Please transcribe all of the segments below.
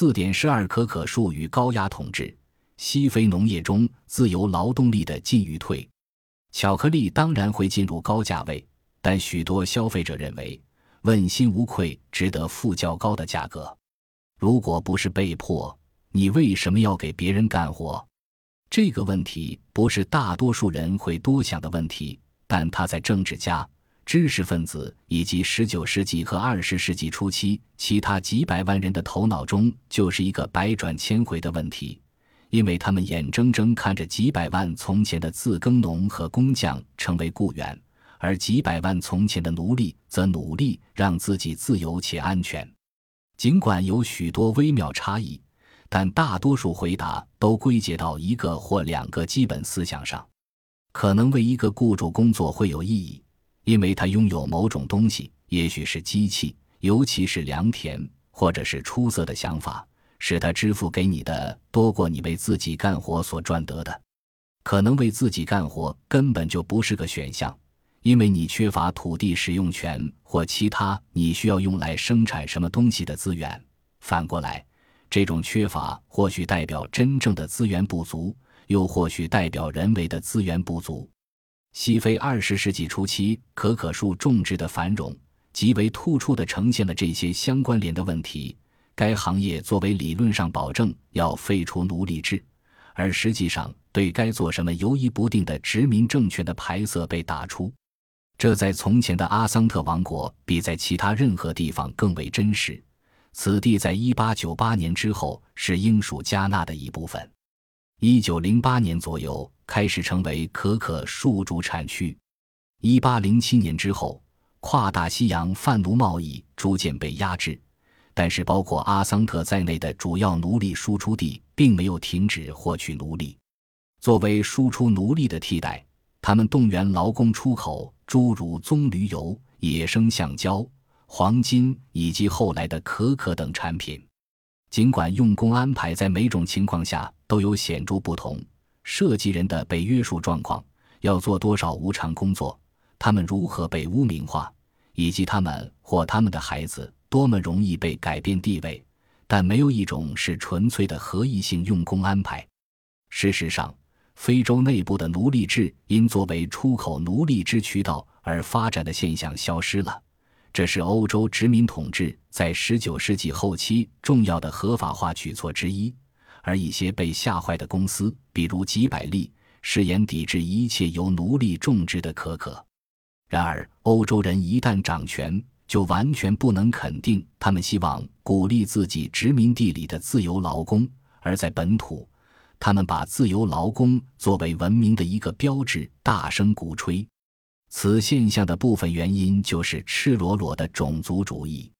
四点十二可可树与高压统治，西非农业中自由劳动力的进与退。巧克力当然会进入高价位，但许多消费者认为问心无愧，值得付较高的价格。如果不是被迫，你为什么要给别人干活？这个问题不是大多数人会多想的问题，但它在政治家。知识分子以及十九世纪和二十世纪初期其他几百万人的头脑中，就是一个百转千回的问题，因为他们眼睁睁看着几百万从前的自耕农和工匠成为雇员，而几百万从前的奴隶则努力让自己自由且安全。尽管有许多微妙差异，但大多数回答都归结到一个或两个基本思想上：可能为一个雇主工作会有意义。因为他拥有某种东西，也许是机器，尤其是良田，或者是出色的想法，使他支付给你的多过你为自己干活所赚得的。可能为自己干活根本就不是个选项，因为你缺乏土地使用权或其他你需要用来生产什么东西的资源。反过来，这种缺乏或许代表真正的资源不足，又或许代表人为的资源不足。西非二十世纪初期可可树种植的繁荣，极为突出地呈现了这些相关联的问题。该行业作为理论上保证要废除奴隶制，而实际上对该做什么犹疑不定的殖民政权的牌色被打出。这在从前的阿桑特王国比在其他任何地方更为真实。此地在一八九八年之后是英属加纳的一部分。一九零八年左右。开始成为可可树主产区。一八零七年之后，跨大西洋贩奴贸易逐渐被压制，但是包括阿桑特在内的主要奴隶输出地并没有停止获取奴隶。作为输出奴隶的替代，他们动员劳工出口诸如棕榈油、野生橡胶、黄金以及后来的可可等产品。尽管用工安排在每种情况下都有显著不同。设计人的被约束状况，要做多少无偿工作，他们如何被污名化，以及他们或他们的孩子多么容易被改变地位，但没有一种是纯粹的合意性用工安排。事实上，非洲内部的奴隶制因作为出口奴隶之渠道而发展的现象消失了，这是欧洲殖民统治在19世纪后期重要的合法化举措之一。而一些被吓坏的公司，比如吉百利，誓言抵制一切由奴隶种植的可可。然而，欧洲人一旦掌权，就完全不能肯定他们希望鼓励自己殖民地里的自由劳工，而在本土，他们把自由劳工作为文明的一个标志，大声鼓吹。此现象的部分原因就是赤裸裸的种族主义。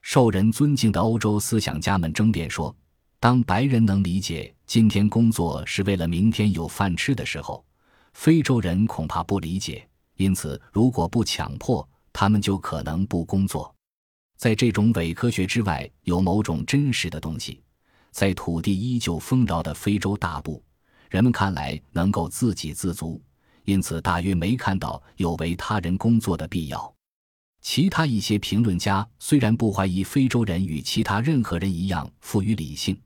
受人尊敬的欧洲思想家们争辩说。当白人能理解今天工作是为了明天有饭吃的时候，非洲人恐怕不理解。因此，如果不强迫他们，就可能不工作。在这种伪科学之外，有某种真实的东西。在土地依旧丰饶的非洲大部，人们看来能够自给自足，因此大约没看到有为他人工作的必要。其他一些评论家虽然不怀疑非洲人与其他任何人一样富于理性。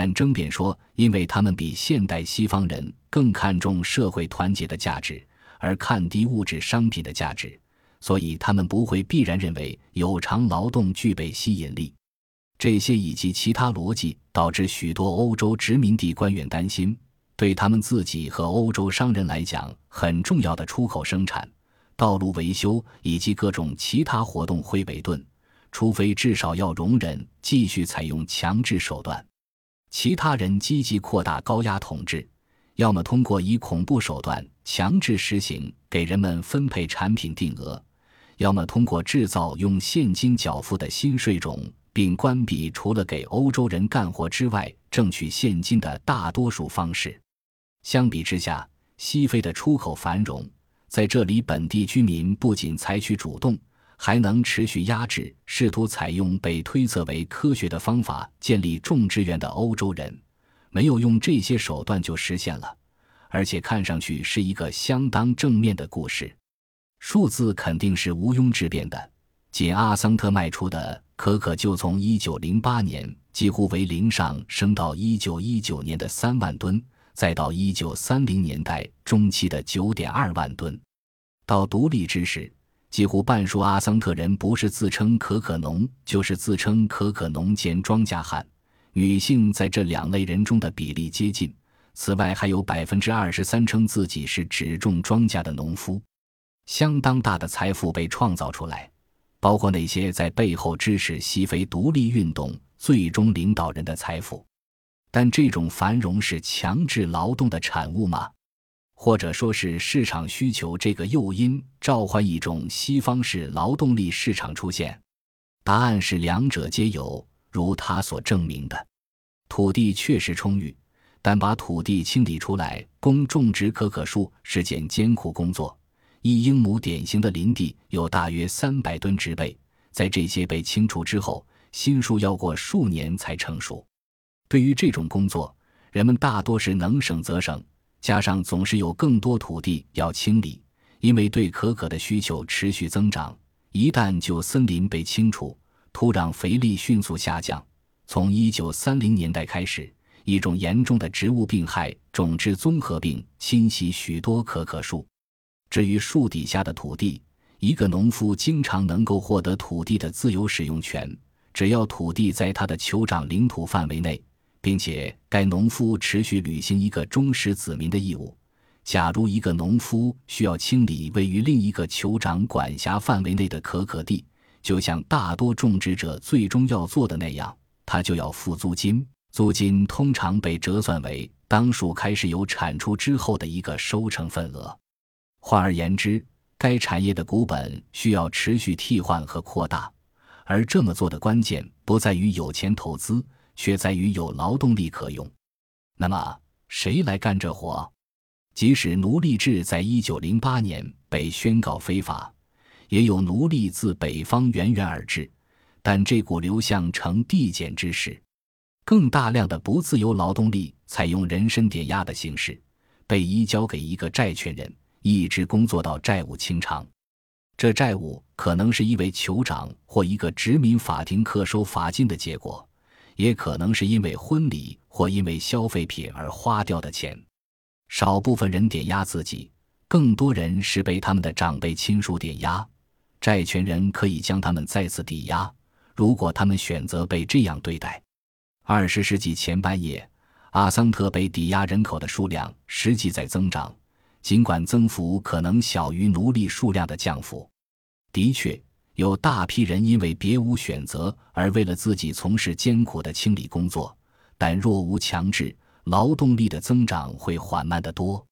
但争辩说，因为他们比现代西方人更看重社会团结的价值，而看低物质商品的价值，所以他们不会必然认为有偿劳动具备吸引力。这些以及其他逻辑导致许多欧洲殖民地官员担心，对他们自己和欧洲商人来讲很重要的出口生产、道路维修以及各种其他活动会被顿，除非至少要容忍继续采用强制手段。其他人积极扩大高压统治，要么通过以恐怖手段强制实行给人们分配产品定额，要么通过制造用现金缴付的新税种，并关闭除了给欧洲人干活之外挣取现金的大多数方式。相比之下，西非的出口繁荣，在这里本地居民不仅采取主动。还能持续压制试图采用被推测为科学的方法建立种植园的欧洲人，没有用这些手段就实现了，而且看上去是一个相当正面的故事。数字肯定是毋庸置辩的，仅阿桑特卖出的可可就从1908年几乎为零上升到一九一九年的三万吨，再到一九三零年代中期的九点二万吨。到独立之时，几乎半数阿桑特人不是自称可可农，就是自称可可农兼庄稼汉。女性在这两类人中的比例接近。此外，还有百分之二十三称自己是只种庄稼的农夫。相当大的财富被创造出来，包括那些在背后支持西非独立运动最终领导人的财富。但这种繁荣是强制劳动的产物吗？或者说是市场需求这个诱因召唤一种西方式劳动力市场出现？答案是两者皆有。如他所证明的，土地确实充裕。但把土地清理出来供种植可可树是件艰苦工作。一英亩典型的林地有大约三百吨植被，在这些被清除之后，新树要过数年才成熟。对于这种工作，人们大多是能省则省，加上总是有更多土地要清理，因为对可可的需求持续增长。一旦旧森林被清除，土壤肥力迅速下降。从一九三零年代开始。一种严重的植物病害——种质综合病侵袭许多可可树。至于树底下的土地，一个农夫经常能够获得土地的自由使用权，只要土地在他的酋长领土范围内，并且该农夫持续履行一个忠实子民的义务。假如一个农夫需要清理位于另一个酋长管辖范围内的可可地，就像大多种植者最终要做的那样，他就要付租金。租金通常被折算为当树开始有产出之后的一个收成份额。换而言之，该产业的股本需要持续替换和扩大，而这么做的关键不在于有钱投资，却在于有劳动力可用。那么，谁来干这活？即使奴隶制在一九零八年被宣告非法，也有奴隶自北方源源而至，但这股流向呈递减之势。更大量的不自由劳动力采用人身抵押的形式，被移交给一个债权人，一直工作到债务清偿。这债务可能是因为酋长或一个殖民法庭课收罚金的结果，也可能是因为婚礼或因为消费品而花掉的钱。少部分人点押自己，更多人是被他们的长辈亲属点押。债权人可以将他们再次抵押，如果他们选择被这样对待。二十世纪前半叶，阿桑特被抵押人口的数量实际在增长，尽管增幅可能小于奴隶数量的降幅。的确，有大批人因为别无选择而为了自己从事艰苦的清理工作，但若无强制，劳动力的增长会缓慢得多。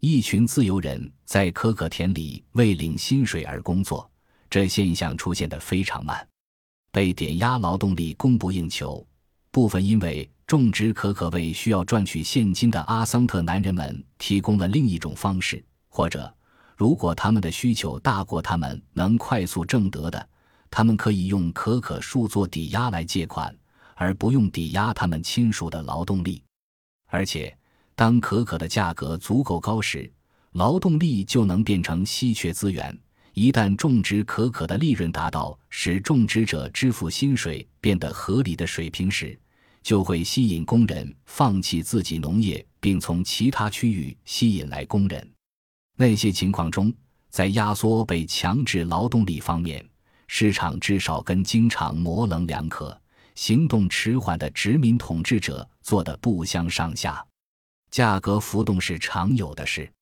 一群自由人在可可田里为领薪水而工作，这现象出现得非常慢，被点压劳动力供不应求。部分因为种植可可为需要赚取现金的阿桑特男人们提供了另一种方式，或者如果他们的需求大过他们能快速挣得的，他们可以用可可树做抵押来借款，而不用抵押他们亲属的劳动力。而且，当可可的价格足够高时，劳动力就能变成稀缺资源。一旦种植可可的利润达到使种植者支付薪水变得合理的水平时，就会吸引工人放弃自己农业，并从其他区域吸引来工人。那些情况中，在压缩被强制劳动力方面，市场至少跟经常模棱两可、行动迟缓的殖民统治者做得不相上下。价格浮动是常有的事，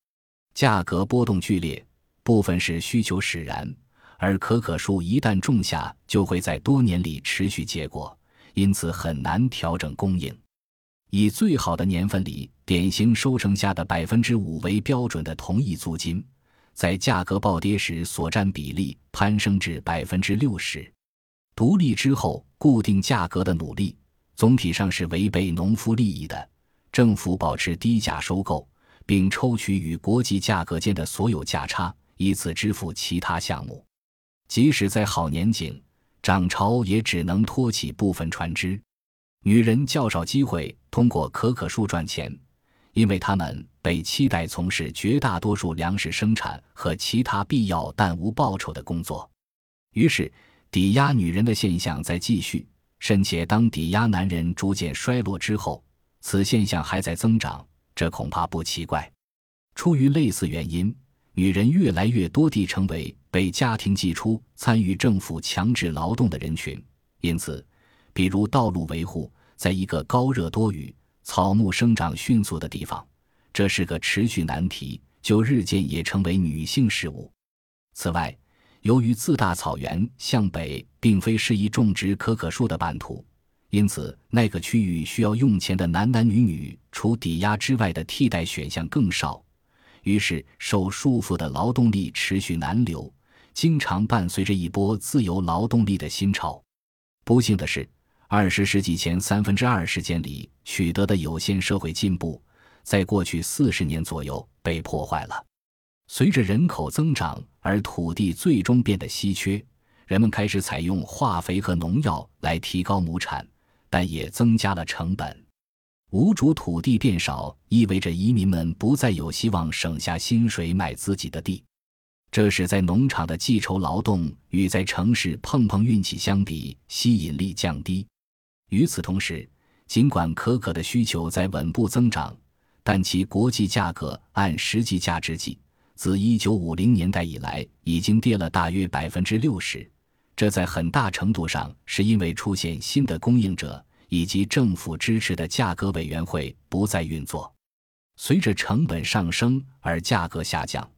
价格波动剧烈。部分是需求使然，而可可树一旦种下，就会在多年里持续结果，因此很难调整供应。以最好的年份里典型收成下的百分之五为标准的同一租金，在价格暴跌时所占比例攀升至百分之六十。独立之后，固定价格的努力总体上是违背农夫利益的。政府保持低价收购，并抽取与国际价格间的所有价差。以此支付其他项目，即使在好年景，涨潮也只能托起部分船只。女人较少机会通过可可树赚钱，因为她们被期待从事绝大多数粮食生产和其他必要但无报酬的工作。于是，抵押女人的现象在继续。甚且当抵押男人逐渐衰落之后，此现象还在增长，这恐怕不奇怪。出于类似原因，女人越来越多地成为被家庭寄出、参与政府强制劳动的人群。因此，比如道路维护，在一个高热多雨、草木生长迅速的地方，这是个持续难题，就日渐也成为女性事务。此外，由于自大草原向北并非适宜种植可可树的版图，因此那个区域需要用钱的男男女女，除抵押之外的替代选项更少。于是，受束缚的劳动力持续难留，经常伴随着一波自由劳动力的新潮。不幸的是，二十世纪前三分之二时间里取得的有限社会进步，在过去四十年左右被破坏了。随着人口增长，而土地最终变得稀缺，人们开始采用化肥和农药来提高亩产，但也增加了成本。无主土地变少，意味着移民们不再有希望省下薪水买自己的地，这使在农场的记仇劳动与在城市碰碰运气相比，吸引力降低。与此同时，尽管可可的需求在稳步增长，但其国际价格按实际价值计。自一九五零年代以来，已经跌了大约百分之六十。这在很大程度上是因为出现新的供应者，以及政府支持的价格委员会不再运作。随着成本上升而价格下降，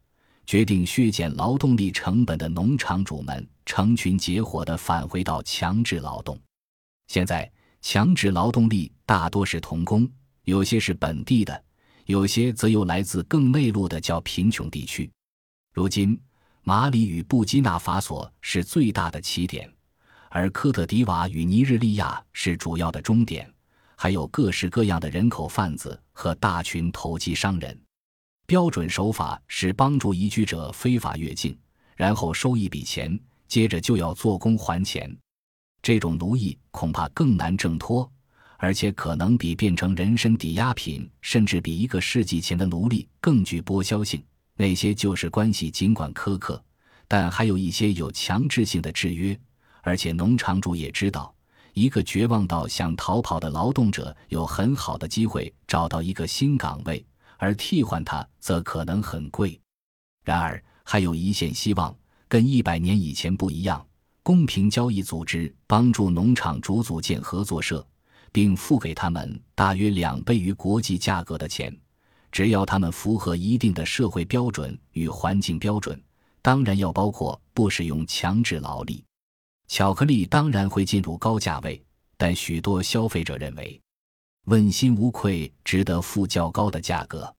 决定削减劳动力成本的农场主们成群结伙地返回到强制劳动。现在，强制劳动力大多是童工，有些是本地的。有些则又来自更内陆的较贫穷地区。如今，马里与布基纳法索是最大的起点，而科特迪瓦与尼日利亚是主要的终点。还有各式各样的人口贩子和大群投机商人。标准手法是帮助移居者非法越境，然后收一笔钱，接着就要做工还钱。这种奴役恐怕更难挣脱。而且可能比变成人身抵押品，甚至比一个世纪前的奴隶更具剥削性。那些旧式关系尽管苛刻，但还有一些有强制性的制约。而且农场主也知道，一个绝望到想逃跑的劳动者有很好的机会找到一个新岗位，而替换他则可能很贵。然而，还有一线希望，跟一百年以前不一样。公平交易组织帮助农场主组建合作社。并付给他们大约两倍于国际价格的钱，只要他们符合一定的社会标准与环境标准，当然要包括不使用强制劳力。巧克力当然会进入高价位，但许多消费者认为，问心无愧，值得付较高的价格。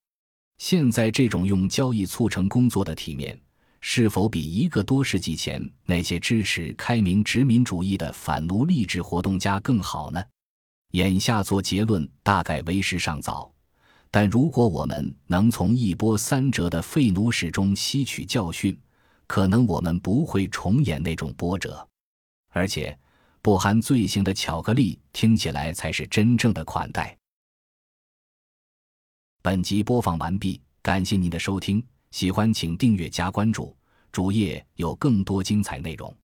现在这种用交易促成工作的体面，是否比一个多世纪前那些支持开明殖民主义的反奴隶制活动家更好呢？眼下做结论大概为时尚早，但如果我们能从一波三折的废奴史中吸取教训，可能我们不会重演那种波折。而且，不含罪行的巧克力听起来才是真正的款待。本集播放完毕，感谢您的收听，喜欢请订阅加关注，主页有更多精彩内容。